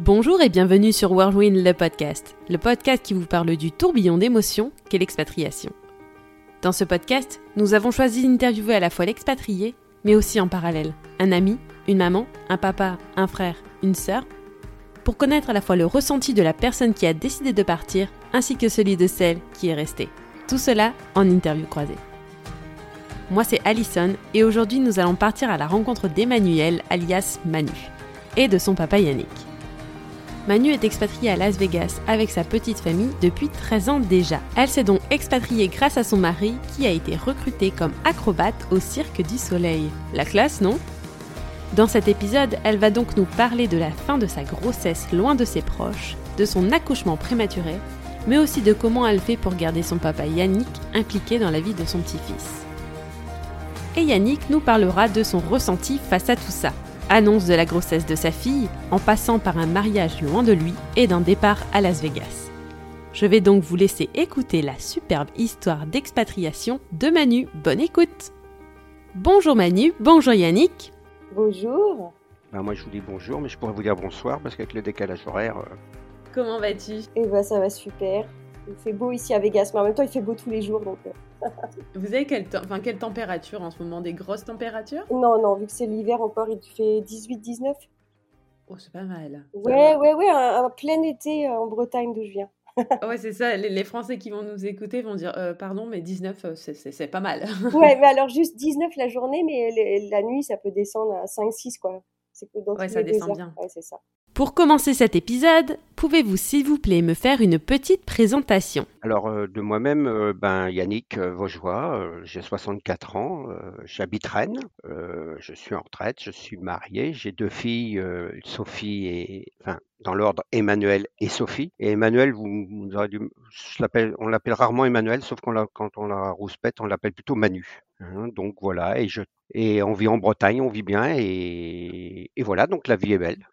Bonjour et bienvenue sur Whirlwind le podcast, le podcast qui vous parle du tourbillon d'émotions qu'est l'expatriation. Dans ce podcast, nous avons choisi d'interviewer à la fois l'expatrié, mais aussi en parallèle, un ami, une maman, un papa, un frère, une sœur, pour connaître à la fois le ressenti de la personne qui a décidé de partir, ainsi que celui de celle qui est restée. Tout cela en interview croisée. Moi c'est Alison et aujourd'hui nous allons partir à la rencontre d'Emmanuel alias Manu et de son papa Yannick. Manu est expatriée à Las Vegas avec sa petite famille depuis 13 ans déjà. Elle s'est donc expatriée grâce à son mari qui a été recruté comme acrobate au Cirque du Soleil. La classe, non? Dans cet épisode, elle va donc nous parler de la fin de sa grossesse loin de ses proches, de son accouchement prématuré, mais aussi de comment elle fait pour garder son papa Yannick impliqué dans la vie de son petit-fils. Et Yannick nous parlera de son ressenti face à tout ça annonce de la grossesse de sa fille, en passant par un mariage loin de lui et d'un départ à Las Vegas. Je vais donc vous laisser écouter la superbe histoire d'expatriation de Manu. Bonne écoute Bonjour Manu, bonjour Yannick. Bonjour. Ben, moi je vous dis bonjour, mais je pourrais vous dire bonsoir parce qu'avec le décalage horaire. euh, Comment vas-tu? Et bah ça va super. Il fait beau ici à Vegas, mais en même temps il fait beau tous les jours donc. euh, Vous avez quelle, enfin, quelle température en ce moment? Des grosses températures? Non, non, vu que c'est l'hiver encore, il fait 18-19. Oh, c'est pas mal. Ouais, ouais, ouais, un, un plein été euh, en Bretagne d'où je viens. Ah ouais, c'est ça. Les, les Français qui vont nous écouter vont dire euh, pardon, mais 19, euh, c'est- pas mal. Ouais, mais alors juste 19 la journée, mais les- la nuit ça peut descendre à 5-6 quoi. C'est que dans Ouais, ça descend heures. bien. Ouais, c'est ça. Pour commencer cet épisode, pouvez-vous s'il vous plaît me faire une petite présentation? Alors euh, de moi-même, euh, ben Yannick euh, Vaugeois, euh, j'ai 64 ans, j'habite Rennes, je suis en retraite, je suis marié, j'ai deux filles, Sophie et enfin dans l'ordre Emmanuel et Sophie. Et Emmanuel, vous, vous aurez dû, je on l'appelle rarement Emmanuel, sauf quand on la rouspète, on l'appelle plutôt Manu. hein. donc voilà, et je et on vit en Bretagne, on vit bien et voilà, donc la vie est belle.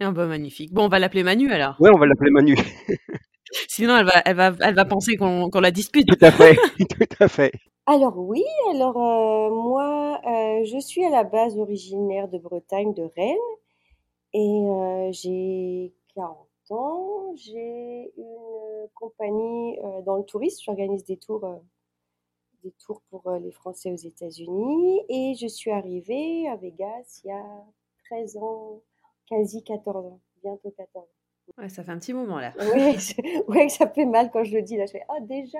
Ah bah magnifique. Bon, on va l'appeler Manu alors. Ouais, on va l'appeler Manu. Sinon, elle va, elle va, elle va penser qu'on qu'on la dispute. Tout à fait, tout à fait. Alors oui, alors euh, moi euh, je suis à la base originaire de Bretagne, de Rennes, et euh, j'ai 40 ans, j'ai une compagnie euh, dans le tourisme, j'organise des tours, euh, des tours pour euh, les Français aux États-Unis, et je suis arrivée à Vegas il y a 13 ans, quasi 14 ans, bientôt 14 ans. Ouais, ça fait un petit moment là. C'est- ouais, ça fait mal quand je le dis là, je fais ah déjà.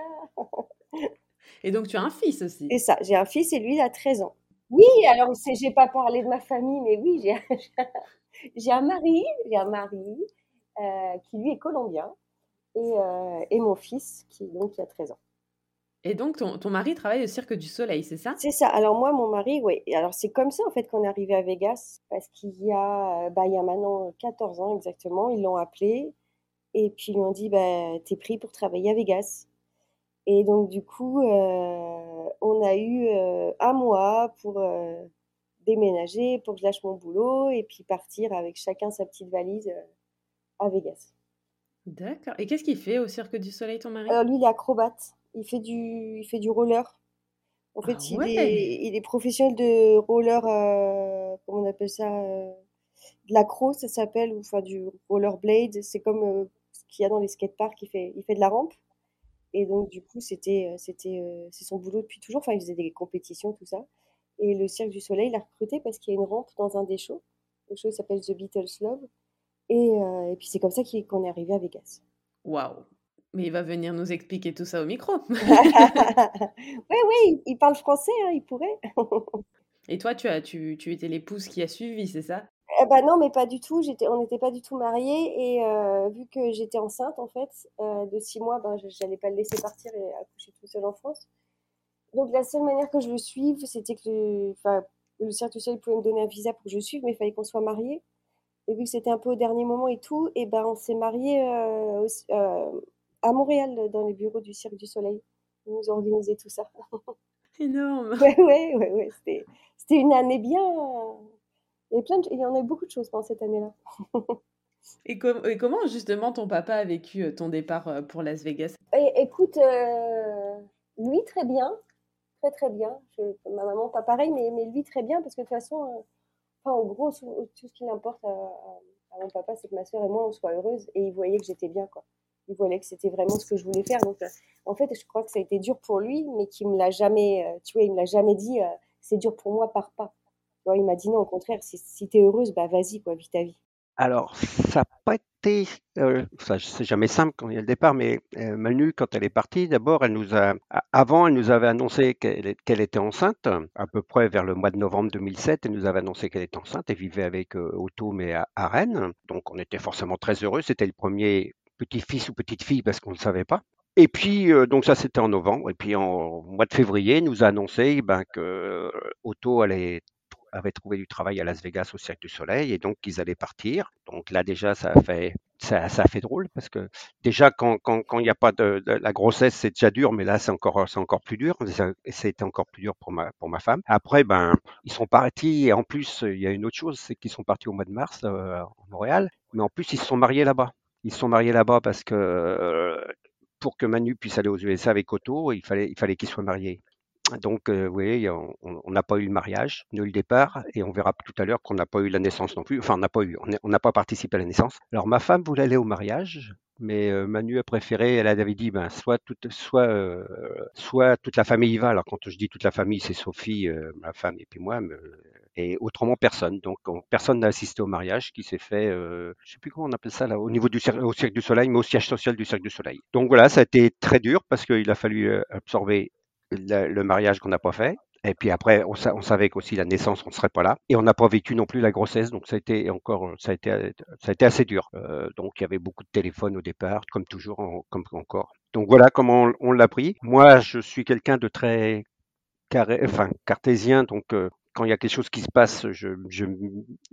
Et donc, tu as un fils aussi. C'est ça, j'ai un fils et lui, il a 13 ans. Oui, alors j'ai pas parlé de ma famille, mais oui, j'ai, j'ai un mari, j'ai un mari euh, qui lui est colombien et, euh, et mon fils qui donc qui a 13 ans. Et donc, ton, ton mari travaille au Cirque du Soleil, c'est ça? C'est ça. Alors moi, mon mari, oui. Alors c'est comme ça en fait qu'on est arrivé à Vegas parce qu'il y a, euh, bah, il y a maintenant 14 ans exactement, ils l'ont appelé et puis ils lui ont dit, bah, t'es pris pour travailler à Vegas. Et donc du coup, euh, on a eu euh, un mois pour euh, déménager, pour que je lâche mon boulot et puis partir avec chacun sa petite valise à Vegas. D'accord. Et qu'est-ce qu'il fait au Cirque du Soleil, ton mari? Alors lui, il est acrobate. Il fait du, il fait du roller. En fait, Ah il est, il est professionnel de roller, euh, comment on appelle ça, euh, de l'accro, ça s'appelle, ou enfin du rollerblade. C'est comme euh, ce qu'il y a dans les skateparks. Il fait, il fait de la rampe. Et donc, du coup, c'était, euh, c'était, c'est son boulot depuis toujours. Enfin, il faisait des compétitions, tout ça. Et le Cirque du Soleil l'a recruté parce qu'il y a une rampe dans un des shows. Le show s'appelle The Beatles Love. Et, et puis, c'est comme ça qu'on est arrivé à Vegas. Waouh. Mais il va venir nous expliquer tout ça au micro. oui, oui, il parle français, hein, il pourrait. Et toi, tu, as, tu, tu étais l'épouse qui a suivi, c'est ça? Eh ben non, mais pas du tout. J'étais, on n'était pas du tout mariés et euh, vu que j'étais enceinte en fait euh, de six mois, ben je j'allais pas le laisser partir et accoucher tout seul en France. Donc la seule manière que je le suive, c'était que le, le Cirque du Soleil pouvait me donner un visa pour que je le suive, mais il fallait qu'on soit mariés. Et vu que c'était un peu au dernier moment et tout, et ben on s'est mariés euh, à Montréal dans les bureaux du Cirque du Soleil. Ils nous ont organisé tout ça. Énorme. Ouais, ouais, ouais, ouais. C'était, c'était une année bien. Il y, avait plein de- il y en a eu beaucoup de choses pendant cette année-là. Et, com- et comment justement ton papa a vécu euh, ton départ euh, pour Las Vegas? Et, écoute, euh, lui très bien, très très bien. Je- ma maman pas pareil, mais, mais lui très bien parce que de toute façon, euh, enfin, en gros, tout, tout ce qui l'importe à, à- à mon papa, c'est que ma soeur et moi, on soit heureuses. Et il voyait que j'étais bien, quoi. Il voyait que c'était vraiment ce que je voulais faire. Donc, euh, en fait, je crois que ça a été dur pour lui, mais qu'il me l'a jamais, euh, tu il me l'a jamais dit, euh, c'est dur pour moi, par pas. Il m'a dit non, au contraire, si, si tu es heureuse, bah vas-y, quoi, vis ta vie. Alors, ça n'a pas été, c'est jamais simple quand il y a le départ, mais euh, Manu, quand elle est partie, d'abord, elle nous a, avant, elle nous avait annoncé qu'elle était enceinte, à peu près vers le mois de novembre 2007, elle nous avait annoncé qu'elle était enceinte, elle vivait avec euh, Otto, mais à Rennes, donc on était forcément très heureux, c'était le premier petit-fils ou petite-fille parce qu'on ne le savait pas. Et puis, euh, donc ça, c'était en novembre. Et puis, en mois de février, il nous a annoncé ben, que euh, Otto avait trouvé du travail à Las Vegas au Cirque du Soleil et donc qu'ils allaient partir. Donc là déjà ça a fait ça, ça fait drôle parce que déjà quand quand quand il n'y a pas de, la grossesse c'est déjà dur mais là c'est encore encore plus dur c'était encore plus dur pour ma pour ma femme. Après ben ils sont partis et en plus il y a une autre chose c'est qu'ils sont partis au mois de mars euh, en Montréal mais en plus ils se sont mariés là-bas. Ils sont mariés là-bas parce que euh, pour que Manu puisse aller aux USA avec Otto, il fallait, il fallait qu'ils soient mariés. Donc, euh, oui, on on- on n'a pas eu le mariage, ni le départ, et on verra tout à l'heure qu'on n'a pas eu la naissance non plus. Enfin, on n'a pas eu, on on n'a pas participé à la naissance. Alors, ma femme voulait aller au mariage, mais euh, Manu a préféré, elle avait dit, ben, soit toute, soit, euh, soit toute la famille y va. Alors, quand je dis toute la famille, c'est Sophie, ma femme, et puis moi, et autrement personne. Donc, on- personne n'a assisté au mariage qui s'est fait, euh, je sais plus comment on appelle ça au niveau du au Cirque du Soleil, mais au siège social du Cirque du Soleil. Donc voilà, ça a été très dur parce qu'il a fallu euh, absorber le, mariage qu'on n'a pas fait. Et puis après, on, sa- on savait qu'aussi la naissance, on ne serait pas là. Et on n'a pas vécu non plus la grossesse, donc ça a été encore, ça a été, ça a été assez dur. Euh, donc il y avait beaucoup de téléphones au départ, comme toujours, comme encore. Donc voilà comment on, l'a pris. Moi, je suis quelqu'un de très cartésien, donc quand il y a quelque chose qui se passe, je, je, m-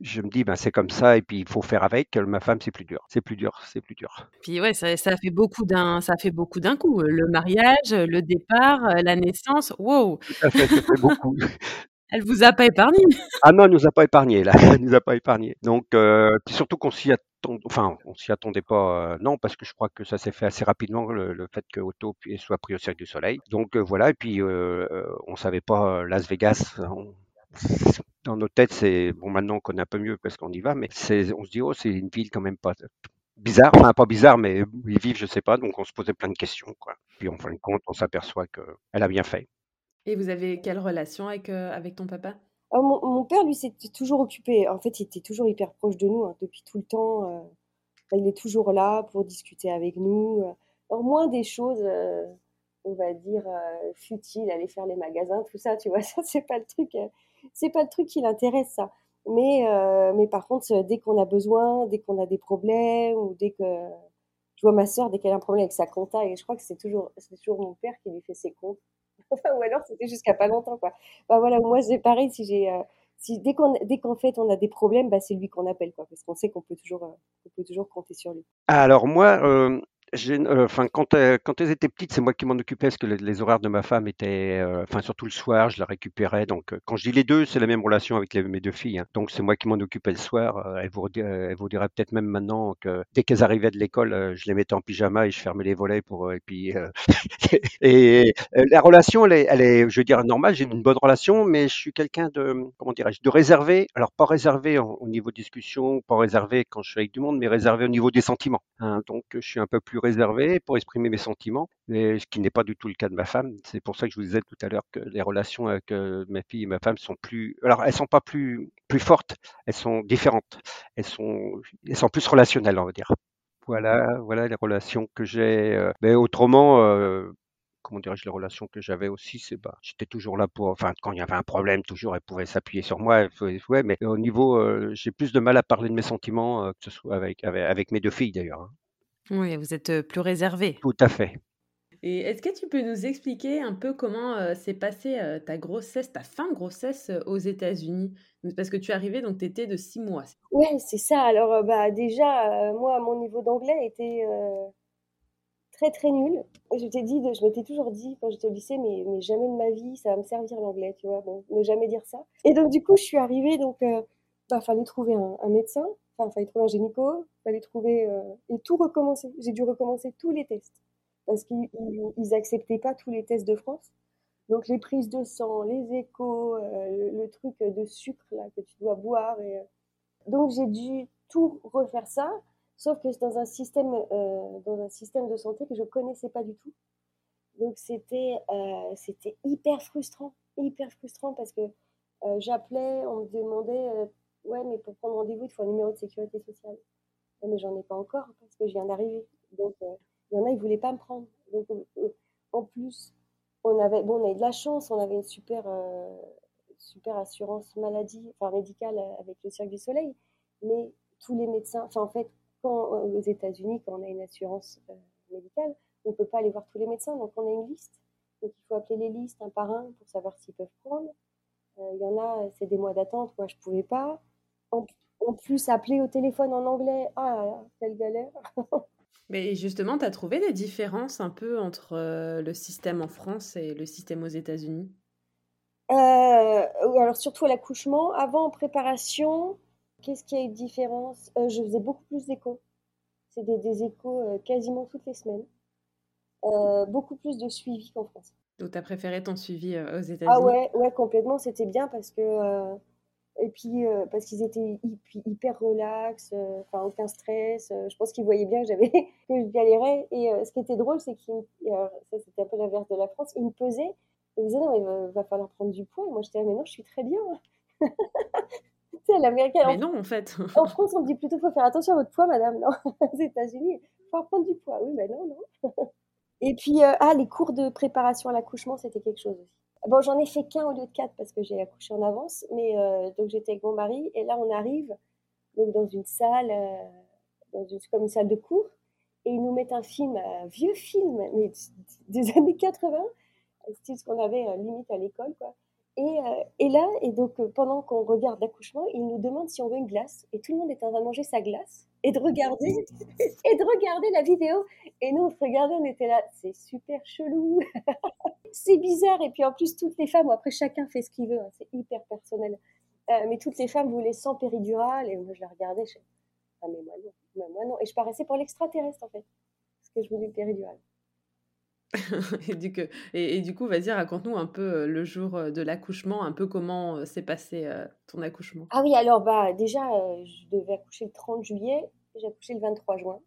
je me dis, ben c'est comme ça, et puis il faut faire avec. Ma femme, c'est plus dur, c'est plus dur, c'est plus dur. Puis ouais, ça, ça fait beaucoup d'un, ça fait beaucoup d'un coup. Le mariage, le départ, la naissance. Wow, Tout à fait, ça fait beaucoup. elle vous a pas épargné. Ah non, elle nous a pas épargné là, elle nous a pas épargné. Donc, euh, puis surtout qu'on s'y attend, enfin, on s'y attendait pas, euh, non, parce que je crois que ça s'est fait assez rapidement le, le fait que Otto soit pris au Cirque du Soleil. Donc euh, voilà, et puis on savait pas Las Vegas. on- dans nos têtes, c'est bon maintenant on connaît un peu mieux parce qu'on y va, mais c'est, on se dit oh c'est une ville quand même pas bizarre, enfin pas bizarre, mais où ils vivent, je sais pas. Donc on se posait plein de questions, quoi. Puis en fin de compte, on s'aperçoit que elle a bien fait. Et vous avez quelle relation avec, euh, avec ton papa? Alors, mon, mon père, lui, s'était toujours occupé. En fait, il était toujours hyper proche de nous hein, depuis tout le temps. euh, il est toujours là pour discuter avec nous. euh. Alors, moins des choses, euh, on va dire, euh, futiles, aller faire les magasins, tout ça, tu vois, ça, c'est pas le truc, euh, c'est pas le truc qui l'intéresse, ça. Mais, euh, mais par contre, dès qu'on a besoin, dès qu'on a des problèmes, ou dès que. Je vois ma sœur, dès qu'elle a un problème avec sa compta, et je crois que c'est toujours, c'est toujours mon père qui lui fait ses comptes. Ou alors c'était jusqu'à pas longtemps, quoi. Bah voilà, moi c'est pareil, si j'ai, euh, si dès qu'en fait on a des problèmes, bah c'est lui qu'on appelle, quoi, parce qu'on sait qu'on peut toujours, euh, peut toujours compter sur lui. Alors moi, enfin quand, euh, quand elles étaient petites, c'est moi qui m'en occupais parce que les, horaires de ma femme étaient, euh, enfin surtout le soir, je la récupérais. Donc euh, quand je dis les deux, c'est la même relation avec mes deux filles. hein. Donc c'est moi qui m'en occupais le soir. Euh, elle vous, euh, elle dirait peut-être même maintenant que dès qu'elles arrivaient de l'école, euh, je les mettais en pyjama et je fermais les volets pour euh, et puis euh, euh, la relation, elle est, je veux dire normale. J'ai une bonne relation, mais je suis quelqu'un de, comment dirais-je, de réservé. Alors pas réservé en- au niveau discussion, pas réservé quand je suis avec du monde, mais réservé au niveau des sentiments. hein. Donc je suis un peu plus réservé pour exprimer mes sentiments, mais ce qui n'est pas du tout le cas de ma femme. C'est pour ça que je vous disais tout à l'heure que les relations avec euh, ma fille et ma femme sont plus, alors elles sont pas plus plus fortes, elles sont différentes, elles sont elles sont plus relationnelles, on va dire. Voilà, voilà les relations que j'ai. euh, mais autrement, euh, comment dirais-je, les relations que j'avais aussi, c'est bah, j'étais toujours là pour, enfin, quand il y avait un problème, toujours, elle pouvait s'appuyer sur moi, ouais, mais au niveau, j'ai plus de mal à parler de mes sentiments, que ce soit avec, avec, avec mes deux filles d'ailleurs. hein. Oui, vous êtes plus réservé. Tout à fait. Et est-ce que tu peux nous expliquer un peu comment euh, s'est passée euh, ta grossesse, ta fin de grossesse euh, aux États-Unis? Parce que tu es arrivée, donc tu étais de six mois. Ouais, c'est ça. Alors, euh, bah, déjà, euh, moi, mon niveau d'anglais était euh, très, très nul. Je t'ai dit, de- je m'étais toujours dit quand j'étais au lycée, mais, mais jamais de ma vie, ça va me servir l'anglais, tu vois. Bon, ne jamais dire ça. Et donc, du coup, je suis arrivée, donc, euh, bah, fallait trouver un, un médecin, enfin, fallait trouver un gynéco, fallait trouver, euh, et tout recommencer. J'ai dû recommencer tous les tests. Parce qu'ils ils, ils acceptaient pas tous les tests de France. Donc, les prises de sang, les échos, euh, le, truc de sucre, là, que tu dois boire, euh, donc j'ai dû tout refaire ça, sauf que c'est dans un système, dans un système de santé que je connaissais pas du tout. Donc c'était, c'était hyper frustrant, hyper frustrant parce que j'appelais, on me demandait, ouais, mais pour prendre rendez-vous, il faut un numéro de sécurité sociale. mais j'en ai pas encore parce que je viens d'arriver. Donc il y en a, ils voulaient pas me prendre. Donc en plus, on avait, bon, on avait de la chance, on avait une super, super assurance maladie, enfin médicale avec le Cirque du Soleil, mais tous les médecins, enfin en fait, euh, aux États-Unis, quand on a une assurance euh, médicale, on ne peut pas aller voir tous les médecins, donc on a une liste. Donc il faut appeler les listes un par un pour savoir s'ils peuvent prendre. Euh, il y en a, c'est des mois d'attente, moi je ne pouvais pas. En, plus, appeler au téléphone en anglais, ah là là, quelle galère. Mais justement, tu as trouvé des différences un peu entre le système en France et le système aux États-Unis? Alors surtout à l'accouchement, avant en préparation, Qu'est-ce qui a eu de différence? Euh, Je faisais beaucoup plus d'échos. C'est des, échos euh, quasiment toutes les semaines. Euh, beaucoup plus de suivi qu'en France. Donc, tu as préféré ton suivi aux États-Unis? Ah ouais, ouais complètement. C'était bien parce que. Et puis, parce qu'ils étaient hyper relax, enfin, aucun stress. je pense qu'ils voyaient bien que, j'avais, que je galérais. Et ce qui était drôle, c'est qu'ils. Ça, c'était un peu l'inverse de la France. Ils me pesaient. Ils me disaient, non, il va, va falloir prendre du poids. Et moi, j'étais, mais non, je suis très bien. l'américaine. Mais non, en fait. en France, on dit plutôt faut faire attention à votre poids, madame. Non, aux États-Unis, il faut prendre du poids. Oui, mais non, non. Et puis, euh, ah, les cours de préparation à l'accouchement, c'était quelque chose aussi. Bon, j'en ai fait qu'un au lieu de quatre parce que j'ai accouché en avance, mais euh, donc j'étais avec mon mari et là on arrive donc dans une salle, euh, dans une, comme une salle de cours, et ils nous mettent un film, un vieux film, mais des années 80, style ce qu'on avait limite à l'école, quoi. Euh, et, là, et donc euh, pendant qu'on regarde l'accouchement, il nous demande si on veut une glace. Et tout le monde est en train de manger sa glace et de regarder et de regarder la vidéo. Et nous, on se regardait, on était là, c'est super chelou, c'est bizarre. Et puis en plus, toutes les femmes, après chacun fait ce qu'il veut, hein, c'est hyper personnel. Euh, mais toutes les femmes voulaient sans péridurale et moi je la regardais, je ah mais moi non, moi non. Et je paraissais pour l'extraterrestre en fait, parce que je voulais une péridurale. et, du coup, et, du coup, vas-y, raconte-nous un peu euh, le jour euh, de l'accouchement, un peu comment euh, s'est passé ton accouchement. Ah oui, alors bah déjà, je devais accoucher le 30 juillet, j'ai accouché le 23 juin.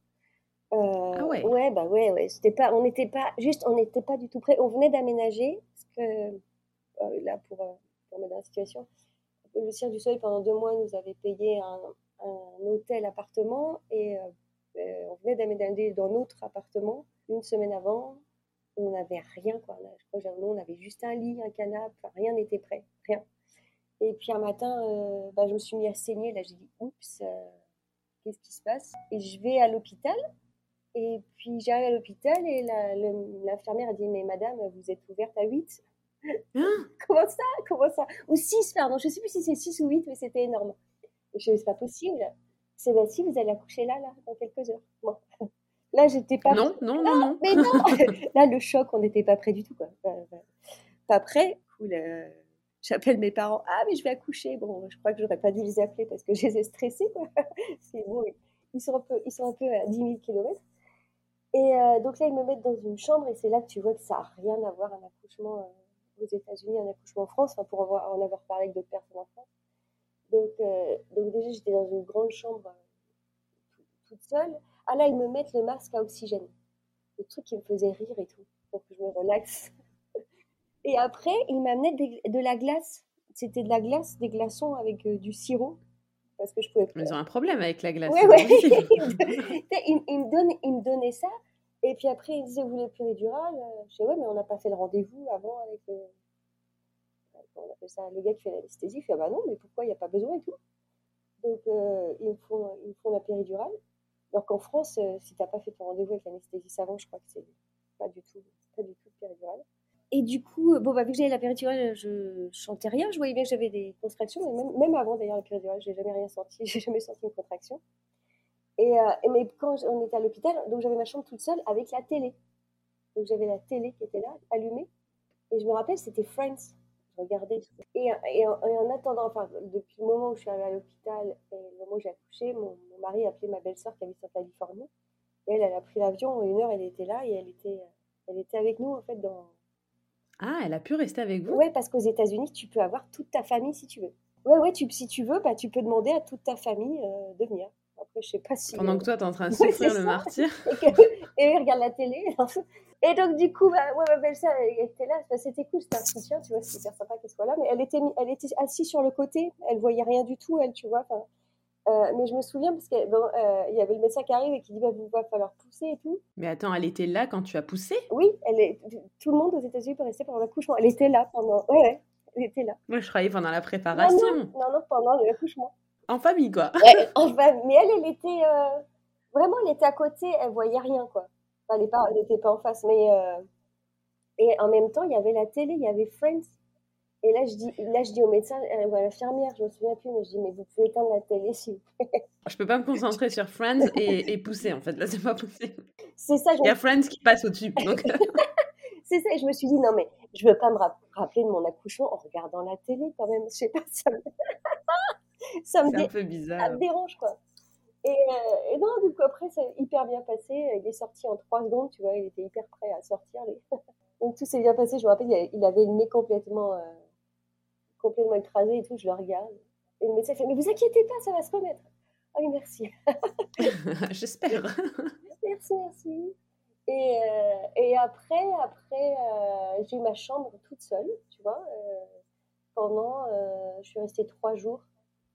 ah ouais. Ouais, bah ouais, ouais. C'était pas, on n'était pas, juste, on n'était pas du tout prêt. On venait d'aménager, parce que là, pour, pour mettre dans la situation, le Cirque du Soleil pendant deux mois nous avait payé un, un hôtel appartement et on venait d'aménager dans notre appartement une semaine avant on n'avait rien, quoi. je crois que on avait juste un lit, un canapé, rien n'était prêt, rien. Et puis un matin, euh, bah, je me suis mis à saigner. Là, j'ai dit, oups, euh, qu'est-ce qui se passe? Et je vais à l'hôpital. Et puis j'arrive à l'hôpital et l'infirmière a dit, mais madame, vous êtes ouverte à 8 hein? Comment ça? Comment ça? Ou 6, pardon. Je ne sais plus si c'est 6 ou 8, mais c'était énorme. Et je dis, c'est pas possible. C'est bah si, vous allez accoucher là, là, dans quelques heures. Bon. Là, j'étais pas. Non, non, non, non. Mais non Là, le choc, on n'était pas prêt du tout. Quoi. Pas prêt. Cool. Euh, j'appelle mes parents. Ah, mais je vais accoucher. Bon, je crois que j'aurais pas dû les appeler parce que je les ai stressés. Quoi. Bon, ils, sont un peu, ils sont un peu à 10 000 km. Et euh, donc là, ils me mettent dans une chambre et c'est là que tu vois que ça n'a rien à voir un accouchement euh, aux États-Unis, un accouchement en France, pour avoir, en avoir parlé avec d'autres personnes en France. Donc, donc déjà, j'étais dans une grande chambre toute seule. Ah là, ils me mettent le masque à oxygène. Le truc qui me faisait rire et tout, pour que je me relaxe. Et après, ils m'amenaient de la glace. C'était de la glace, des glaçons avec euh, du sirop. Parce que je pouvais Ils ont un problème avec la glace. Oui, oui. ils, me donnaient, ils me donnaient ça. Et puis après, ils disaient, vous voulez péridurale Je disais, ouais, mais on n'a pas fait le rendez-vous avant avec le... On appelle ça le gars qui fait l'anesthésie. Il fait, ah bah non, mais pourquoi? Il n'y a pas besoin et tout Donc, euh, ils, me font, ils me font la péridurale. Alors qu'en France, euh, si tu n'as pas fait ton rendez-vous avec l'anesthésiste avant, je crois que c'est pas du tout, pas du tout péridurale. Et du coup, euh, bon, bah, vu que j'avais la péridurale, je chantais rien. Je voyais bien que j'avais des contractions, mais même, avant d'ailleurs la péridurale, je n'ai jamais rien senti. J'ai jamais senti une contraction. Et, euh, mais quand on était à l'hôpital, j'avais ma chambre toute seule avec la télé. Donc j'avais la télé qui était là, allumée. Et je me rappelle, c'était Friends regardais. Et, et, en, attendant, enfin, depuis le moment où je suis arrivée à l'hôpital et le moment où j'ai accouché, mon, mari a appelé ma belle-sœur qui habite en Californie. Et elle, elle a pris l'avion, une heure, elle était là et elle était, elle était avec nous, en fait, dans... Ah, elle a pu rester avec vous? Oui, parce qu'aux États-Unis, tu peux avoir toute ta famille si tu veux. Ouais, ouais, tu, si tu veux, bah, tu peux demander à toute ta famille euh, de venir. Après, je sais pas si. Pendant que toi, t'es en train de souffrir le martyr. et, il regarde la télé. Et donc, du coup, bah, ouais, ma belle-sœur, elle était là. c'était cool, c'était un soutien, tu vois, c'est hyper sympa qu'elle soit là. Mais elle était, elle était assise sur le côté, elle voyait rien du tout, elle, tu vois. Euh, mais je me souviens parce qu'il bon, euh, y avait le médecin qui arrive et qui dit bah, il va falloir pousser et tout. Mais attends, elle était là quand tu as poussé? Oui, elle est... tout le monde aux États-Unis peut rester pendant l'accouchement. Elle était là pendant. Ouais, elle était là. Moi, je croyais pendant la préparation. Non, non, non, pendant l'accouchement. En famille, quoi. Ouais, en famille. Mais elle, elle était. Euh, vraiment, elle était à côté, elle voyait rien, quoi. Enfin, elle n'était pas en face, mais. Et en même temps, il y avait la télé, il y avait Friends. Et là, je dis, là, je dis au médecin euh, ou à l'infirmière, je me souviens plus, mais je dis, mais vous pouvez éteindre la télé, s'il vous plaît. Je peux pas me concentrer sur Friends et, et pousser, en fait. Là, c'est pas possible. C'est ça. Il y a Friends qui passe au-dessus. Donc... c'est ça. Et je me suis dit, non, mais je veux pas me rappeler de mon accouchement en regardant la télé, quand même. Je sais pas, ça me, ça me, un peu bizarre. Ça me dérange, quoi. Et, euh, et, non, du coup, après, a hyper bien passé. Il est sorti en trois secondes, tu vois. Il était hyper prêt à sortir. Donc, tout s'est bien passé. Je me rappelle, il avait le nez complètement. Euh, complètement écrasé et tout, je le regarde. Et le médecin fait, mais vous inquiétez pas, ça va se remettre. Ah oui, merci. J'espère. merci, merci. Et, euh, et après, après j'ai eu ma chambre toute seule, tu vois. Pendant, je suis restée trois jours,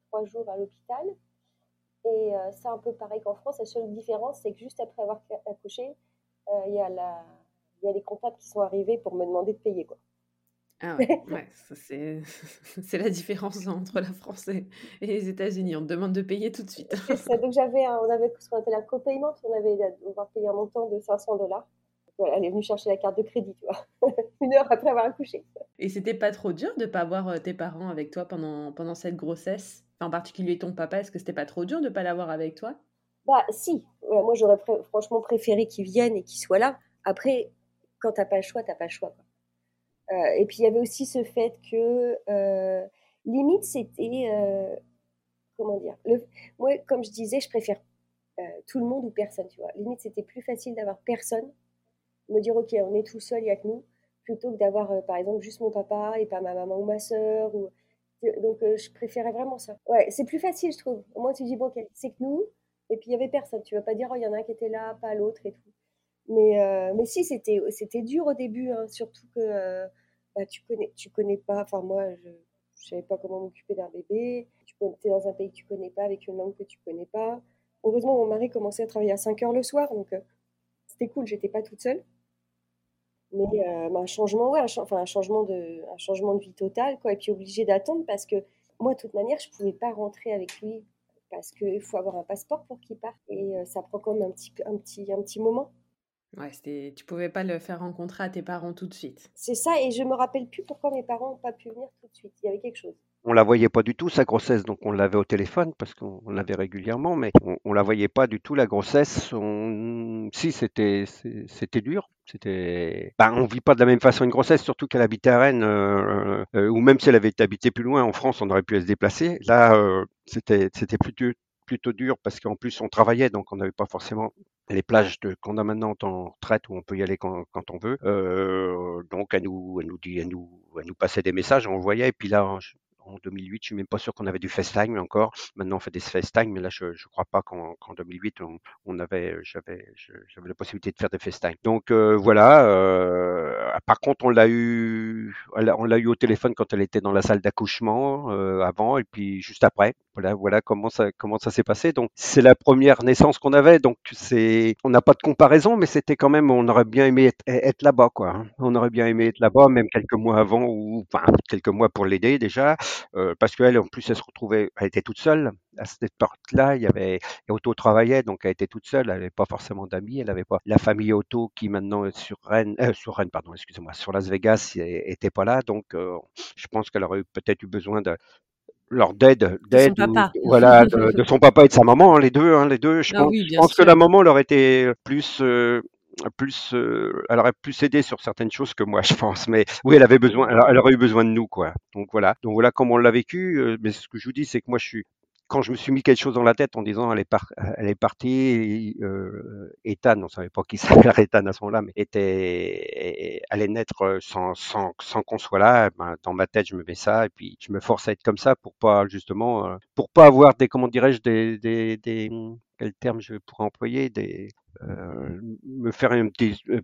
trois jours à l'hôpital. Et c'est un peu pareil qu'en France. La seule différence, c'est que juste après avoir accouché, il y, a la, y a les comptables qui sont arrivés pour me demander de payer, quoi. Ah ouais, c'est, c'est la différence entre la France et, les États-Unis. On te demande de payer tout de suite. Donc j'avais, on avait ce qu'on appelle un copaiement, on avait devoir payer un montant de 500 dollars. Voilà, elle est venue chercher la carte de crédit, tu vois, une heure après avoir accouché. Et c'était pas trop dur de pas avoir euh, tes parents avec toi pendant, pendant cette grossesse? En particulier ton papa, est-ce que c'était pas trop dur de pas l'avoir avec toi? Bah si, moi j'aurais franchement préféré qu'il vienne et qu'il soit là. Après, quand t'as pas le choix, t'as pas le choix. Euh, et puis il y avait aussi ce fait que euh, limite c'était euh, comment dire? Moi comme je disais je préfère tout le monde ou personne tu vois limite c'était plus facile d'avoir personne me dire ok on est tout seul il y a que nous plutôt que d'avoir par exemple juste mon papa et pas ma maman ou ma soeur ou donc je préférais vraiment ça ouais c'est plus facile je trouve au moins tu dis bon c'est que nous et puis il y avait personne tu vas pas dire oh il y en a un qui était là pas l'autre et tout mais, euh, mais si, c'était, c'était dur au début, hein, surtout que euh, bah, tu connais, tu connais pas. Enfin, moi, je ne savais pas comment m'occuper d'un bébé. Tu es dans un pays que tu connais pas, avec une langue que tu connais pas. Heureusement, mon mari commençait à travailler à 5 heures le soir, donc euh, c'était cool, j'étais pas toute seule. Mais bah, un changement, ouais, un, un, changement de, un changement de vie total, quoi. Et puis obligé d'attendre parce que moi, de toute manière, je pouvais pas rentrer avec lui parce qu'il faut avoir un passeport pour qu'il parte et ça prend quand même un petit, un petit, un petit moment. Ouais, c'était, tu pouvais pas le faire rencontrer à tes parents tout de suite. C'est ça, et je me rappelle plus pourquoi mes parents n'ont pas pu venir tout de suite. Il y avait quelque chose. On la voyait pas du tout sa grossesse, donc on l'avait au téléphone parce qu'on l'avait régulièrement, mais on, on, la voyait pas du tout la grossesse. Si c'était c'était dur, c'était. Ben, on vit pas de la même façon une grossesse, surtout qu'elle habitait à Rennes, euh, euh, ou même si elle avait habité plus loin en France, on aurait pu se déplacer. Là, euh, c'était c'était plutôt plutôt dur parce qu'en plus on travaillait, donc on n'avait pas forcément les plages qu'on a maintenant en retraite où on peut y aller quand, on veut. Donc elle nous, elle nous dit, elle nous, elle nous passait des messages, on voyait. Et puis là, en 2008, je suis même pas sûr qu'on avait du FaceTime encore. Maintenant, on fait des FaceTime, mais là, je, je crois pas qu'en, 2008, on, avait, j'avais, j'avais la possibilité de faire des FaceTime. Donc euh, voilà. Euh, par contre, on l'a eu, on l'a eu au téléphone quand elle était dans la salle d'accouchement euh, avant, et puis juste après. Voilà, voilà comment ça, comment ça s'est passé. Donc c'est la première naissance qu'on avait. Donc c'est, on n'a pas de comparaison, mais c'était quand même, on aurait bien aimé être, là-bas, quoi. Hein. On aurait bien aimé être là-bas, même quelques mois avant, ou quelques mois pour l'aider déjà. Euh, parce qu'elle, en plus, elle se retrouvait, elle était toute seule à cette porte-là. Il y avait, Auto travaillait, donc elle était toute seule. Elle n'avait pas forcément d'amis. Elle n'avait pas la famille Auto qui maintenant est sur Rennes, euh, sur Rennes, pardon, excusez-moi, sur Las Vegas, était pas là. Donc, euh, je pense qu'elle aurait peut-être eu besoin de leur d'aide, d'aide, voilà, de, son papa et de sa maman, hein, les deux, hein, les deux. Je ah pense, je pense que la maman leur était plus plus, euh, elle aurait plus aidé sur certaines choses que moi, je pense. Mais oui, elle avait besoin, elle, aurait eu besoin de nous, quoi. Donc voilà. Donc voilà comment on l'a vécu. Euh, mais ce que je vous dis, c'est que moi, je suis quand je me suis mis quelque chose dans la tête en disant elle est, elle est partie, euh, Ethan, on savait pas qui s'appelait Ethan à ce moment-là, mais était, allait naître sans, sans, sans qu'on soit là. Ben, dans ma tête, je me mets ça et puis je me force à être comme ça pour pas justement, euh, pour pas avoir des, comment dirais-je, des, des, des quel terme je pourrais employer, des, euh, me faire un petit euh,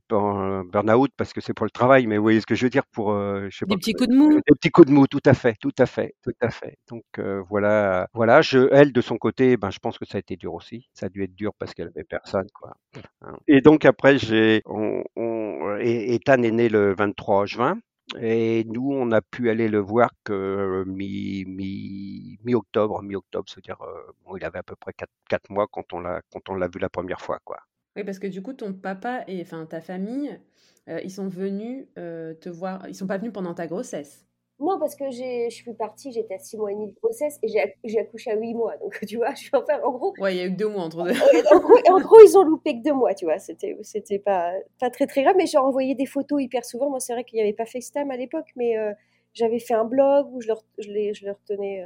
burn-out parce que c'est pour le travail, mais vous voyez ce que je veux dire pour euh, je sais des petits coups de mou. Des petits coups de mou, tout à fait, tout à fait, tout à fait. Donc voilà, voilà. Je, elle de son côté, ben je pense que ça a été dur aussi. Ça a dû être dur parce qu'elle avait personne, quoi. Hein. Et donc après j'ai, on, on, Ethan est né le 23 juin. Et nous, on a pu aller le voir que mi, mi, mi-octobre, mi-octobre, c'est-à-dire, bon, il avait à peu près 4, 4 mois quand on l'a, quand on l'a vu la première fois, quoi. Oui, parce que du coup, ton papa et enfin ta famille, euh, ils sont venus euh, te voir. Ils sont pas venus pendant ta grossesse. Non, parce que je suis partie, j'étais à 6 mois et demi de grossesse et j'ai accouché à 8 mois. Donc, tu vois, je suis enfin, en gros. Ouais, il y a eu que deux mois entre deux. en, gros, ils ont loupé que deux mois, tu vois. C'était, c'était pas, pas très, très grave, mais j'ai envoyé des photos hyper souvent. Moi, c'est vrai qu'il n'y avait pas FaceTime à l'époque, mais euh, j'avais fait un blog où je leur, je les, je leur tenais,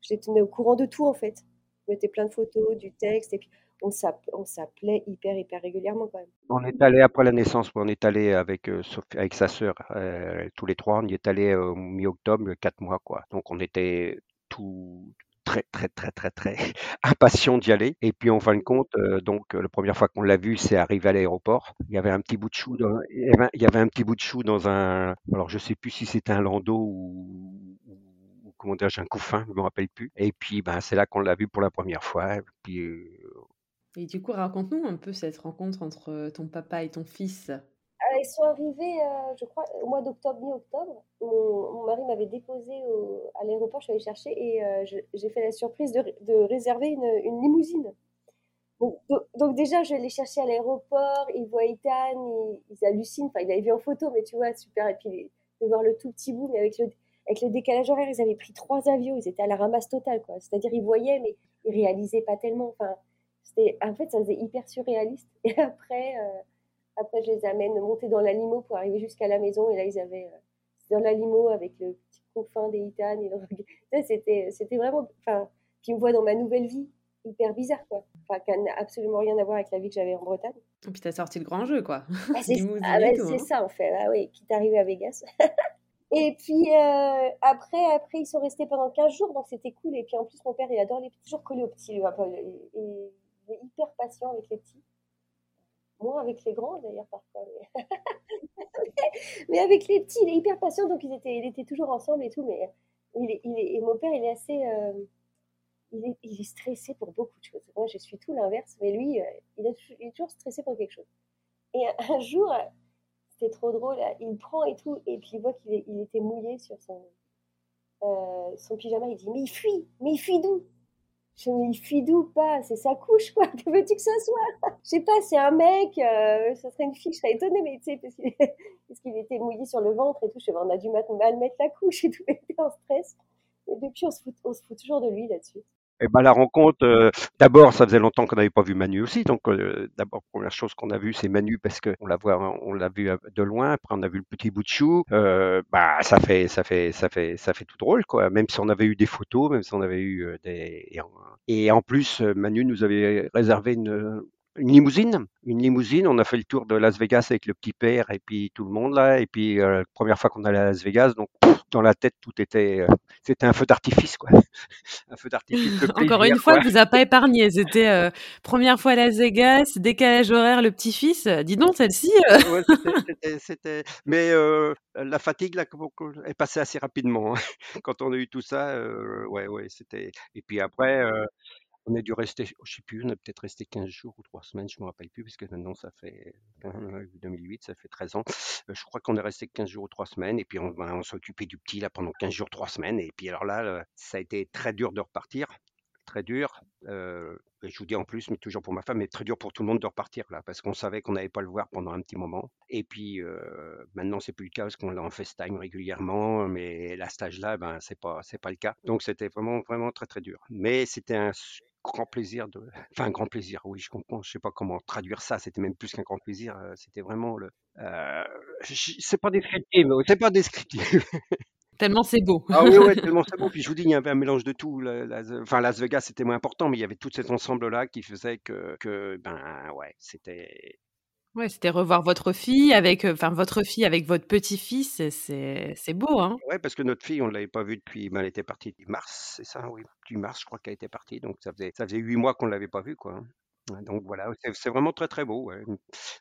je les tenais au courant de tout, en fait. Je mettais plein de photos, du texte, et puis on s'appelait hyper, hyper régulièrement quand même. On est allé après la naissance, on est allé avec, euh, avec sa sœur, euh, tous les trois, on y est allé au mi-octobre, quatre mois, quoi. Donc on était tout très, très, très, très, très impatient d'y aller. Et puis en fin de compte, euh, donc la première fois qu'on l'a vu, c'est arrivé à l'aéroport. Il y avait un petit bout de chou dans, il y avait, un petit bout de chou dans un, alors je sais plus si c'était un landau ou, comment dire, un couffin, je me rappelle plus. Et puis, ben, c'est là qu'on l'a vu pour la première fois. Puis, et du coup, raconte-nous un peu cette rencontre entre euh, ton papa et ton fils. Ah, ils sont arrivés, euh, je crois, au mois d'octobre, mi-octobre. Mon, mari m'avait déposé à l'aéroport, je suis allée chercher et euh, j'ai fait la surprise de, réserver une, limousine. Donc, déjà, je l'ai cherché à l'aéroport, ils voient Ethan, ils, hallucinent, enfin, ils l'avaient vu en photo, mais tu vois, super. Et puis de voir le tout petit bout, mais avec le, avec le décalage horaire, ils avaient pris trois avions, ils étaient à la ramasse totale, quoi. C'est-à-dire, ils voyaient, mais ils réalisaient pas tellement. Enfin, en fait, ça faisait hyper surréaliste. Et après, euh, après, je les amène monter dans la limo pour arriver jusqu'à la maison. Et là, ils avaient euh, dans la limo avec le petit confin des Itan. C'était, c'était vraiment. Enfin, puis ils me voient dans ma nouvelle vie hyper bizarre, quoi. Enfin, qui n'a absolument rien à voir avec la vie que j'avais en Bretagne. Et puis, tu as sorti le grand jeu, quoi. Ah, c'est, ah, bah, hein. ça, en fait. Ah, oui, qui est arrivé à Vegas. Et puis euh, après, après, ils sont restés pendant 15 jours, donc c'était cool. Et puis en plus, mon père, il adore les petits, toujours collé aux petits. Et, est hyper patient avec les petits. Moins avec les grands d'ailleurs parfois. Mais... avec les petits, il est hyper patient, donc ils étaient, il était toujours ensemble et tout. Mais il est, il est, et mon père, il est assez. Euh, il, est, il, est, stressé pour beaucoup de choses. Moi, je suis tout l'inverse, mais lui, euh, il, est, toujours stressé pour quelque chose. Et un, jour, c'était trop drôle, il prend et tout, et puis il voit qu'il il était mouillé sur son, euh, son pyjama. Il dit Mais il fuit Mais il fuit d'où? Je me dis, fuit d'où pas C'est sa couche, quoi. Que veux-tu que ça soit? Je sais pas, c'est un mec, euh, ça serait une fille, je serais étonnée, mais tu sais, parce qu'il était mouillé sur le ventre et tout. Je sais, on a dû mal mettre la couche et tout, il était en stress. Et depuis, on se fout, on se fout toujours de lui là-dessus. Eh ben, la rencontre, euh, d'abord, ça faisait longtemps qu'on n'avait pas vu Manu aussi. Donc, euh, d'abord, première chose qu'on a vue, c'est Manu parce qu'on l'a on l'a vu de loin. Après, on a vu le petit bout de chou. Euh, bah, ça fait, ça fait, ça fait, ça fait tout drôle, quoi. Même si on avait eu des photos, même si on avait eu des. Et en plus, Manu nous avait réservé une, une limousine, une limousine. On a fait le tour de Las Vegas avec le petit père et puis tout le monde là. Et puis euh, première fois qu'on allait à Las Vegas, donc dans la tête tout était, euh, c'était un feu d'artifice quoi, un feu d'artifice. Encore une fois, vous a pas épargné. C'était euh, première fois à Las Vegas, décalage horaire, le petit-fils. Dis donc celle-ci. c'était, mais la fatigue là est passée assez rapidement hein. quand on a eu tout ça. ouais ouais, c'était. Et puis après. On a dû rester, je sais plus, on a peut-être resté 15 jours ou 3 semaines, je me rappelle plus, parce que maintenant ça fait 2008, ça fait 13 ans. Euh, je crois qu'on est resté 15 jours ou 3 semaines, et puis on, ben, on s'est occupé du petit là pendant 15 jours, 3 semaines, et puis alors là, ça a été très dur de repartir, très dur. Euh, je vous dis en plus, mais toujours pour ma femme, mais très dur pour tout le monde de repartir là, parce qu'on savait qu'on n'allait pas le voir pendant un petit moment. Et puis euh, maintenant, c'est plus le cas parce qu'on l'a en FaceTime régulièrement, mais à cet âge-là, ben c'est pas pas le cas. Donc c'était vraiment vraiment très très dur. Mais c'était un grand plaisir de. Enfin, un grand plaisir, oui, je comprends. Je sais pas comment traduire ça. C'était même plus qu'un grand plaisir. C'était vraiment le. Euh, c'est pas descriptif, c'est pas descriptif. Tellement c'est beau. Ah oui, ouais, tellement c'est beau. Puis je vous dis, il y avait un mélange de tout. enfin, Las Vegas, c'était moins important, mais il y avait tout cet ensemble-là qui faisait que, que ben ouais, c'était Ouais, c'était revoir votre fille avec, enfin votre fille avec votre petit-fils, c'est c'est beau, hein? Ouais, parce que notre fille, on ne l'avait pas vue depuis, ben, elle était partie du mars, c'est ça? Oui, du mars, je crois qu'elle était partie, donc ça faisait ça faisait 8 mois qu'on ne l'avait pas vue, quoi, hein. donc voilà, c'est vraiment très, très beau, ouais.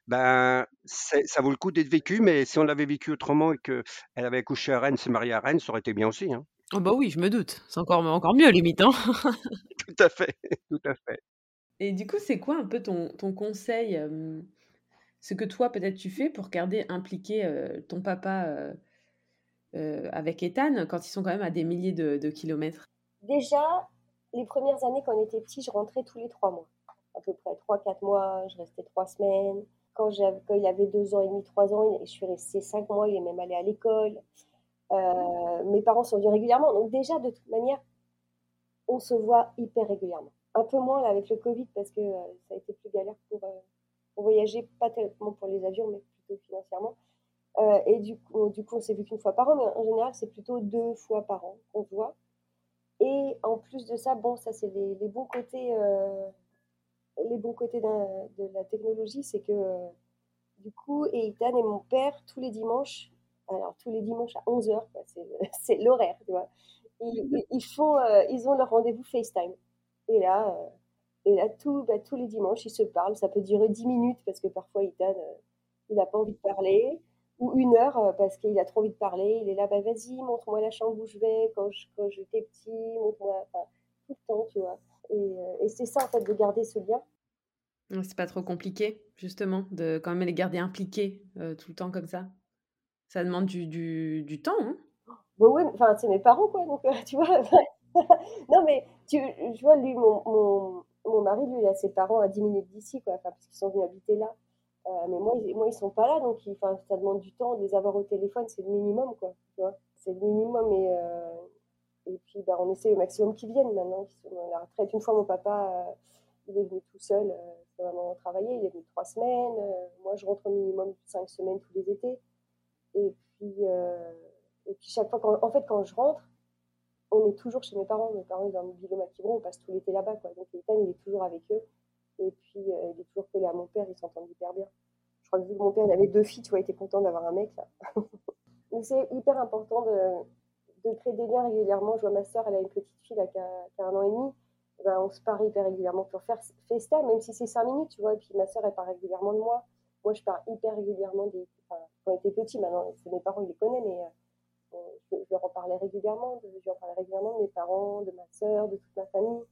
Ben, ça vaut le coup d'être vécu, mais si on l'avait vécu autrement et qu'elle avait accouché à Rennes, s'est mariée à Rennes, ça aurait été bien aussi, hein. Oh bah oui, je me doute. C'est encore encore mieux limite, hein? Tout à fait, tout à fait. Et du coup, c'est quoi un peu ton ton conseil, ce que toi, peut-être, tu fais pour garder impliqué ton papa avec Ethan quand ils sont quand même à des milliers de, kilomètres? Déjà, les premières années, quand on était petit, je rentrais tous les trois mois. À peu près trois, quatre mois, je restais trois semaines. Quand, quand il avait deux ans et demi, trois ans, je suis restée cinq mois, il est même allé à l'école. mes parents sont venus régulièrement. Donc déjà, de toute manière, on se voit hyper régulièrement. Un peu moins là, avec le Covid parce que ça a été plus galère pour, on voyageait pas tellement pour les avions, mais plutôt financièrement. Euh, et du coup, du coup on s'est vu qu'une fois par an, mais en général, c'est plutôt deux fois par an qu'on voit. Et en plus de ça, bon, ça, c'est les, bons côtés, euh, les bons côtés de la technologie, c'est que euh, du coup, Ethan et mon père, tous les dimanches, alors tous les dimanches à 11h, c'est l'horaire, tu vois, ils, font, ils ont leur rendez-vous FaceTime. Et là, et là, tout, bah, tous les dimanches, ils se parlent. Ça peut durer 10 minutes parce que parfois, Ethan, euh, il n'a pas envie de parler. Ou une heure euh, parce qu'il a trop envie de parler. Il est là, bah, vas-y, montre-moi la chambre où je vais quand, quand j'étais petit. Montre-moi, enfin, tout le temps, tu vois. Et, euh, et c'est ça, en fait, de garder ce lien. C'est pas trop compliqué, justement, de quand même les garder impliqués tout le temps comme ça. Ça demande du, du, du temps, hein oui, enfin, c'est mes parents, quoi. Donc, tu vois. non, mais tu, je vois, lui, mon, mon mon mari, lui, il a ses parents à 10 minutes d'ici, quoi, parce qu'ils sont venus habiter là. Euh, mais moi, ils, moi, ils sont pas là, donc ça demande du temps de les avoir au téléphone, c'est le minimum, quoi. C'est le minimum et euh, et puis bah, on essaie au maximum qu'ils viennent maintenant, qu'ils sont à la retraite. Une fois, mon papa, euh, il est venu tout seul, euh, maman travailler, il est venu trois semaines. moi, je rentre au minimum cinq semaines tous les étés. Et puis et puis chaque fois, quand, en fait, quand je rentre, on est toujours chez mes parents. Mes parents, ils ont un mobile au on passe tout l'été là-bas. Quoi. Donc, Ethan, il est toujours avec eux. Et puis, euh, il est toujours collé à mon père, ils s'entendent hyper bien. Je crois que vu que mon père il avait deux filles, tu vois, il était content d'avoir un mec, là. Mais c'est hyper important de, de, créer des liens régulièrement. Je vois ma soeur, elle a une petite fille là, qui, a, un an et demi. Ben, on se parle hyper régulièrement pour faire festa, même si c'est cinq minutes, tu vois. Et puis ma soeur, elle part régulièrement de moi. Moi, je pars hyper régulièrement des. Enfin, quand on était petit, maintenant, c'est mes parents, ils les connaissent, euh, je, leur en parlais régulièrement, de, je leur parlais régulièrement de mes parents, de ma sœur, de toute ma famille.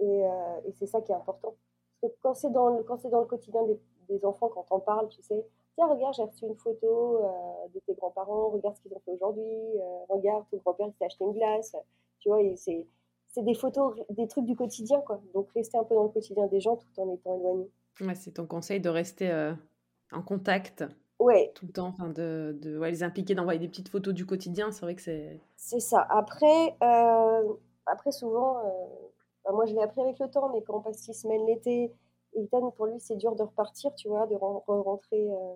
Et, euh, et c'est ça qui est important. Parce que quand c'est dans, le, quand dans le quotidien des, des enfants, quand on parle, tu sais, tiens, regarde, j'ai reçu une photo euh, de tes grands-parents, regarde ce qu'ils ont fait aujourd'hui, euh, regarde, ton grand-père s'est acheté une glace. Tu vois, c'est, c'est des photos, des trucs du quotidien, quoi. Donc, rester un peu dans le quotidien des gens tout en étant éloigné. C'est ton conseil de rester en contact Ouais. Tout le temps, enfin de, de les impliquer, d'envoyer des petites photos du quotidien, c'est vrai que c'est. C'est ça. Après, euh, après souvent, euh, moi je l'ai appris avec le temps, mais quand on passe six semaines l'été, Ethan, pour lui, c'est dur de repartir, tu vois, de rentrer, euh,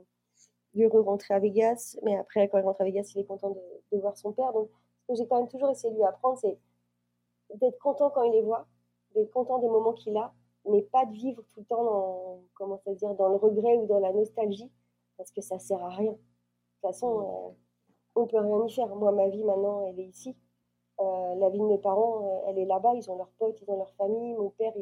de rentrer à Vegas. Mais après, quand il rentre à Vegas, il est content de, de voir son père. Donc, ce que j'ai quand même toujours essayé de lui apprendre, c'est d'être content quand il les voit, d'être content des moments qu'il a, mais pas de vivre tout le temps dans, comment ça dire, dans le regret ou dans la nostalgie parce que ça sert à rien. De toute façon, euh, on peut rien y faire. Moi, ma vie maintenant, elle est ici. Euh, la vie de mes parents, euh, elle est là-bas. Ils ont leurs potes, ils ont leur famille. Mon père,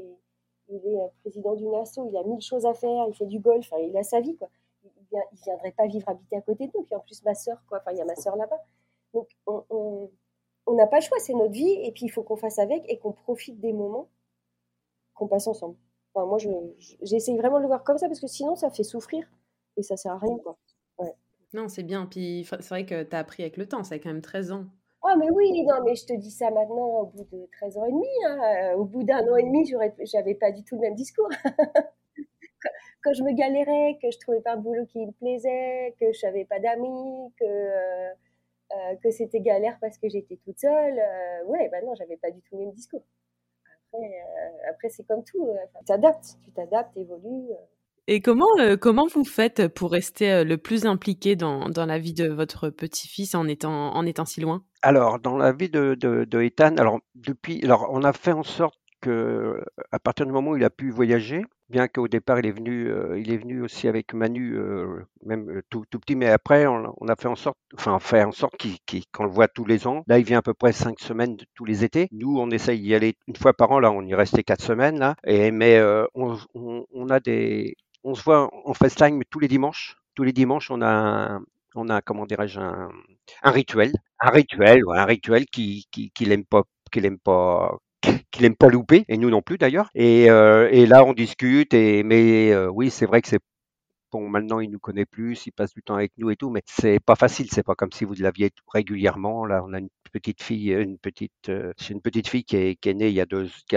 il, est président d'une asso. Il a mille choses à faire. Il fait du golf. il a sa vie, quoi. Il, ne viendrait pas vivre habiter à côté de nous. Puis en plus, ma sœur, quoi. Enfin, il y a ma sœur là-bas. Donc, on n'a pas le choix. C'est notre vie. Et puis, il faut qu'on fasse avec et qu'on profite des moments qu'on passe ensemble. Enfin, moi, j'essaye vraiment de le voir comme ça parce que sinon, ça fait souffrir et ça sert à rien, quoi. Non, c'est bien. Puis c'est vrai que tu as appris avec le temps, ça a quand même 13 ans. Ah, mais oui, non, mais je te dis ça maintenant au bout de 13 ans et demi. Hein. Au bout d'un an et demi, j'avais pas du tout le même discours. Quand je me galérais, que je trouvais pas un boulot qui me plaisait, que je n'avais pas d'amis, que, euh, euh, que c'était galère parce que j'étais toute seule, euh, ouais, bah non, j'avais pas du tout le même discours. Après, après c'est comme tout, tu t'adaptes, tu t'adaptes, évolues. Et comment, euh, comment vous faites pour rester euh, le plus impliqué dans, dans la vie de votre petit-fils en étant, en étant si loin? Alors, dans la vie de, Ethan, alors depuis, alors on a fait en sorte que, à partir du moment où il a pu voyager, bien qu'au départ il est venu, euh, il est venu aussi avec Manu, même tout, petit, mais après on, a fait en sorte, enfin fait en sorte qu'on le voit tous les ans. Là, il vient à peu près cinq semaines tous les étés. Nous, on essaye d'y aller une fois par an. Là, on y restait quatre semaines là. Et mais on a des, on se voit en FaceTime tous les dimanches. Tous les dimanches, on a, un- comment dirais-je un, rituel, un rituel, rituel qui, qui, qu'il pas, qu'il aime pas qu'il aime pas louper, et nous non plus d'ailleurs. Et, euh, là, on discute. Mais euh, oui, c'est vrai que c'est bon. Maintenant, il nous connaît plus, il passe du temps avec nous et tout, mais c'est pas facile. C'est pas comme si vous l'aviez régulièrement. Là, on a une petite fille, une petite, euh, c'est une petite fille qui est, née il y a deux, qui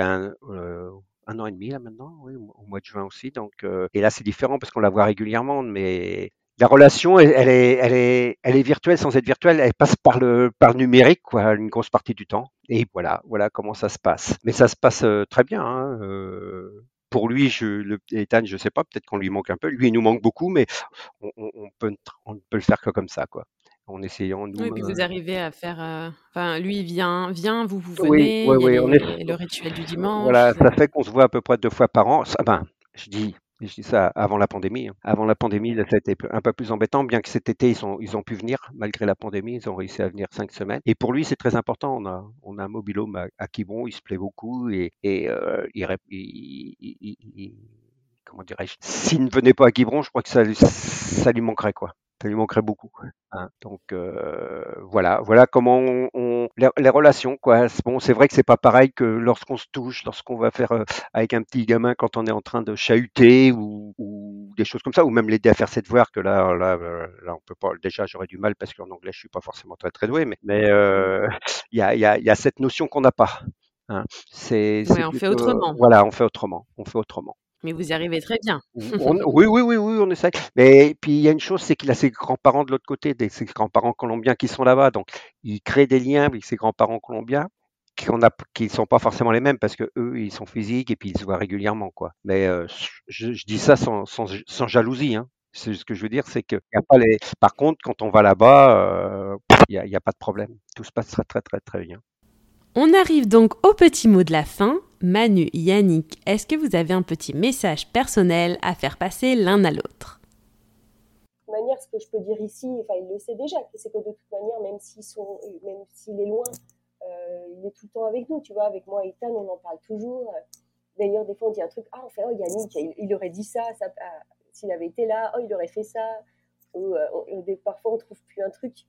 un an et demi là maintenant, au mois de juin aussi. Donc, euh, et là, c'est différent parce qu'on la voit régulièrement, mais la relation, elle, est, elle est, elle est virtuelle sans être virtuelle. Elle passe par le, par numérique, quoi, une grosse partie du temps. Et voilà, voilà comment ça se passe. Mais ça se passe euh, très bien. Hein, euh, pour lui, je, le, Ethan, je sais pas, peut-être qu'on lui manque un peu. Lui, il nous manque beaucoup, mais on peut, on ne peut le faire que comme ça, quoi. En essayant, nous. Oui, puis euh, vous arrivez à faire. euh, Enfin, lui, il vient, vient, vous, vous Oui, venez, oui, oui, on est. le rituel du dimanche. Voilà, ça fait qu'on se voit à peu près deux fois par an. Ça- Ben, je dis, je dis ça avant la pandémie. hein. Avant la pandémie, là, ça a été un peu plus embêtant, bien que cet été, ils ont, ils ont pu venir, malgré la pandémie, ils ont réussi à venir cinq semaines. Et pour lui, c'est très important. On a, on a un mobilhome à, à Quiberon, il se plaît beaucoup et, et euh, il, rép- il- il- il- il- comment dirais-je, s'il ne venait pas à Quiberon, je crois que ça, ça lui manquerait, quoi. Ça lui manquerait beaucoup. Hein, donc euh, voilà, voilà comment on, on- les, les relations quoi. C'est Bon, c'est vrai que c'est pas pareil que lorsqu'on se touche, lorsqu'on va faire euh, avec un petit gamin quand on est en train de chahuter ou, ou des choses comme ça, ou même l'aider à faire ses devoirs. Que là, là, euh, là, on peut pas. Déjà, j'aurais du mal parce qu'en anglais, je suis pas forcément très très doué, mais mais euh, il y a, il y a, il y a cette notion qu'on n'a pas. hein. C'est Ouais, on fait plutôt, autrement. voilà, on fait autrement, on fait autrement. Mais vous y arrivez très bien. On- oui, oui, oui, oui, on essaie. Mais puis il y a une chose, c'est qu'il a ses grands-parents de l'autre côté, des, ses grands-parents colombiens qui sont là-bas. Donc il crée des liens avec ses grands-parents colombiens qui qui sont pas forcément les mêmes parce que eux, ils sont physiques et puis ils se voient régulièrement, quoi. Mais euh, je, je dis ça sans, sans, sans jalousie, hein. C'est ce que je veux dire, c'est que y a pas les. Par contre, quand on va là-bas, euh, il n'y a pas de problème. Tout se passe très, très, très, très bien. On arrive donc au petit mot de la fin. Manu, Yannick, est-ce que vous avez un petit message personnel à faire passer l'un à l'autre? De toute manière, ce que je peux dire ici, il le sait déjà, c'est que de toute manière, même s'il est loin, euh, il est tout le temps avec nous, tu vois. Avec moi, Ethan, on en parle toujours. D'ailleurs, des fois, on dit un truc, ah, enfin, oh, Yannick, il, aurait dit ça, ah, s'il avait été là, oh, il aurait fait ça. Ou euh, on- parfois, on trouve plus un truc.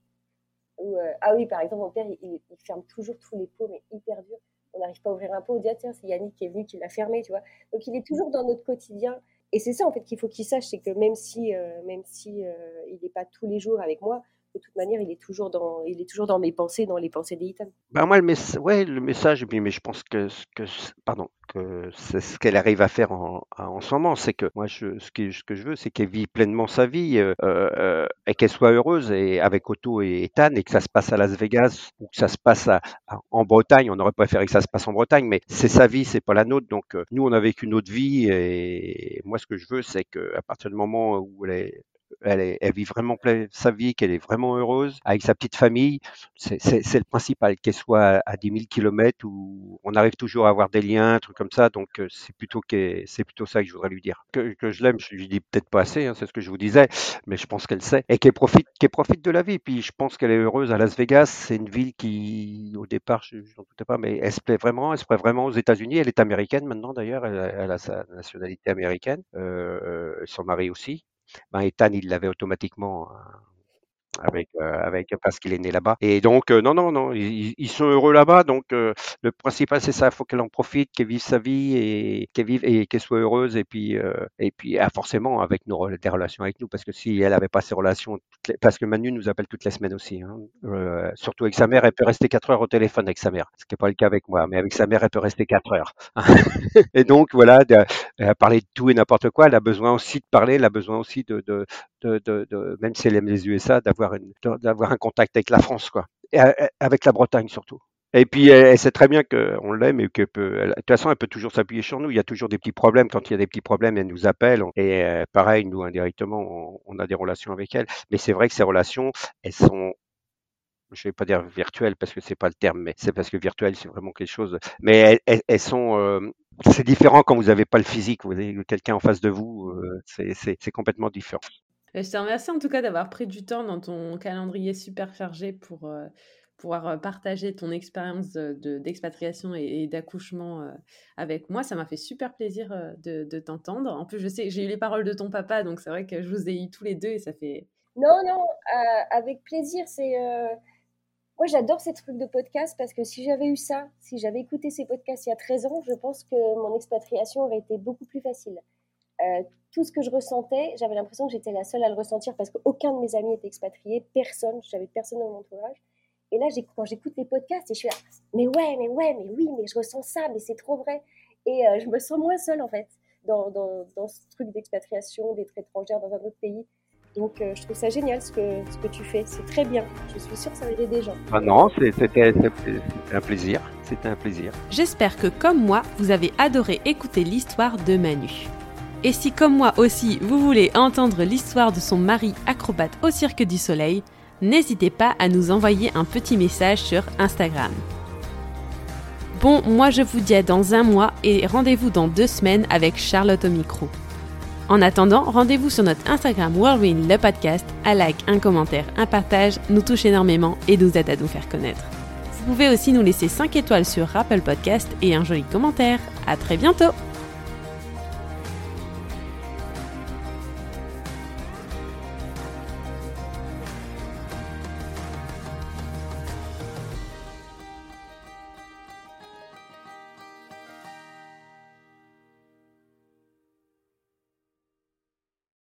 Euh, ah oui, par exemple, mon père, il- il ferme toujours tous les pots, mais hyper dur. On n'arrive pas à ouvrir un pot, on dit, ah, tiens, c'est Yannick qui est venu, qui l'a fermé, tu vois. Donc, il est toujours dans notre quotidien. Et c'est ça, en fait, qu'il faut qu'il sache, c'est que même si, euh, même si euh, il n'est pas tous les jours avec moi, de toute manière, il est toujours dans, il est toujours dans mes pensées, dans les pensées d'Ethan. Ben moi, le, ouais, le message, mais je pense que, que pardon, que c'est ce qu'elle arrive à faire en, en ce moment, c'est que moi, ce, que, je veux, c'est qu'elle vit pleinement sa vie euh, euh, et qu'elle soit heureuse et avec Otto et Ethan et que ça se passe à Las Vegas ou que ça se passe en Bretagne. On aurait préféré que ça se passe en Bretagne, mais c'est sa vie, c'est pas la nôtre. Donc euh, nous, on a vécu notre vie et moi, ce que je veux, c'est qu'à partir du moment où elle est elle, est- elle vit vraiment sa vie, qu'elle est vraiment heureuse avec sa petite famille, c'est le principal, qu'elle soit à 10 000 kilomètres où on arrive toujours à avoir des liens, un truc comme ça. Donc euh, c'est plutôt c'est plutôt ça que je voudrais lui dire. Que, que je l'aime, je lui dis peut-être pas assez, hein, c'est ce que je vous disais, mais je pense qu'elle sait et qu'elle profite, qu'elle profite de la vie. Puis je pense qu'elle est heureuse à Las Vegas. C'est une ville qui, au départ, je n'en doutais pas, mais elle se plaît vraiment, elle se plaît vraiment aux États-Unis. Elle est américaine maintenant d'ailleurs, elle, a- elle a sa nationalité américaine. Euh, son mari aussi. Ben, Ethan, il l'avait automatiquement hein, euh, avec parce qu'il est né là-bas. Et donc, euh, non, non, non, ils, sont heureux là-bas. Donc, euh, le principal, c'est ça. Il faut qu'elle en profite, qu'elle vive sa vie et qu'elle vive et qu'elle soit heureuse. Et puis, et puis ah, forcément, avec nos, des relations avec nous, parce que si elle avait pas ces relations, parce que Manu nous appelle toutes les semaines aussi, hein, surtout avec sa mère, elle peut rester quatre heures au téléphone avec sa mère, ce qui n'est pas le cas avec moi, mais avec sa mère, elle peut rester quatre heures. et donc, voilà, de, a parlé de tout et n'importe quoi. Elle a besoin aussi de parler, elle a besoin aussi de, de, de, de, de- même si elle aime les USA, d'avoir d'avoir un contact avec la France, quoi. A- avec la Bretagne surtout. Et puis, elle, sait très bien qu'on l'aime et que peut, de toute façon, elle peut toujours s'appuyer sur nous. Il y a toujours des petits problèmes. Quand il y a des petits problèmes, elle nous appelle. Et euh, pareil, nous, indirectement, on, a des relations avec elle. Mais c'est vrai que ces relations, elles sont je vais pas dire virtuelles parce que c'est pas le terme, mais c'est parce que virtuel, c'est vraiment quelque chose. Mais elles, sont, euh, c'est différent quand vous n'avez pas le physique. Vous avez quelqu'un en face de vous, euh, c'est complètement différent. Je te remercie en tout cas d'avoir pris du temps dans ton calendrier super chargé pour euh, pouvoir euh, partager ton expérience d'expatriation et, d'accouchement euh, avec moi. Ça m'a fait super plaisir de, t'entendre. En plus, je sais, j'ai eu les paroles de ton papa, donc c'est vrai que je vous ai eu tous les deux et ça fait. Non, non, avec plaisir. C'est moi, j'adore ces trucs de podcast parce que si j'avais eu ça, si j'avais écouté ces podcasts il y a 13 ans, je pense que mon expatriation aurait été beaucoup plus facile. Tout ce que je ressentais, j'avais l'impression que j'étais la seule à le ressentir parce qu'aucun de mes amis était expatrié, personne, j'avais personne dans mon entourage. Et là, quand j'écoute les podcasts, et je suis là, mais ouais, mais ouais, mais oui, mais je ressens ça, mais c'est trop vrai. Et euh, je me sens moins seule en fait dans, dans, dans ce truc d'expatriation, d'être étrangère dans un autre pays. Donc euh, je trouve ça génial ce que, ce que tu fais, c'est très bien. Je suis sûre que ça va aider des gens. Ah non, c'était un plaisir, c'était un plaisir. J'espère que comme moi, vous avez adoré écouter l'histoire de Manu. Et si comme moi aussi vous voulez entendre l'histoire de son mari acrobate au Cirque du Soleil, n'hésitez pas à nous envoyer un petit message sur Instagram. Bon, moi je vous dis à dans un mois et rendez-vous dans deux semaines avec Charlotte au micro. En attendant, rendez-vous sur notre Instagram Whirlwind le podcast, un like, un commentaire, un partage nous touche énormément et nous aide à nous faire connaître. Vous pouvez aussi nous laisser 5 étoiles sur Apple Podcast et un joli commentaire. À très bientôt!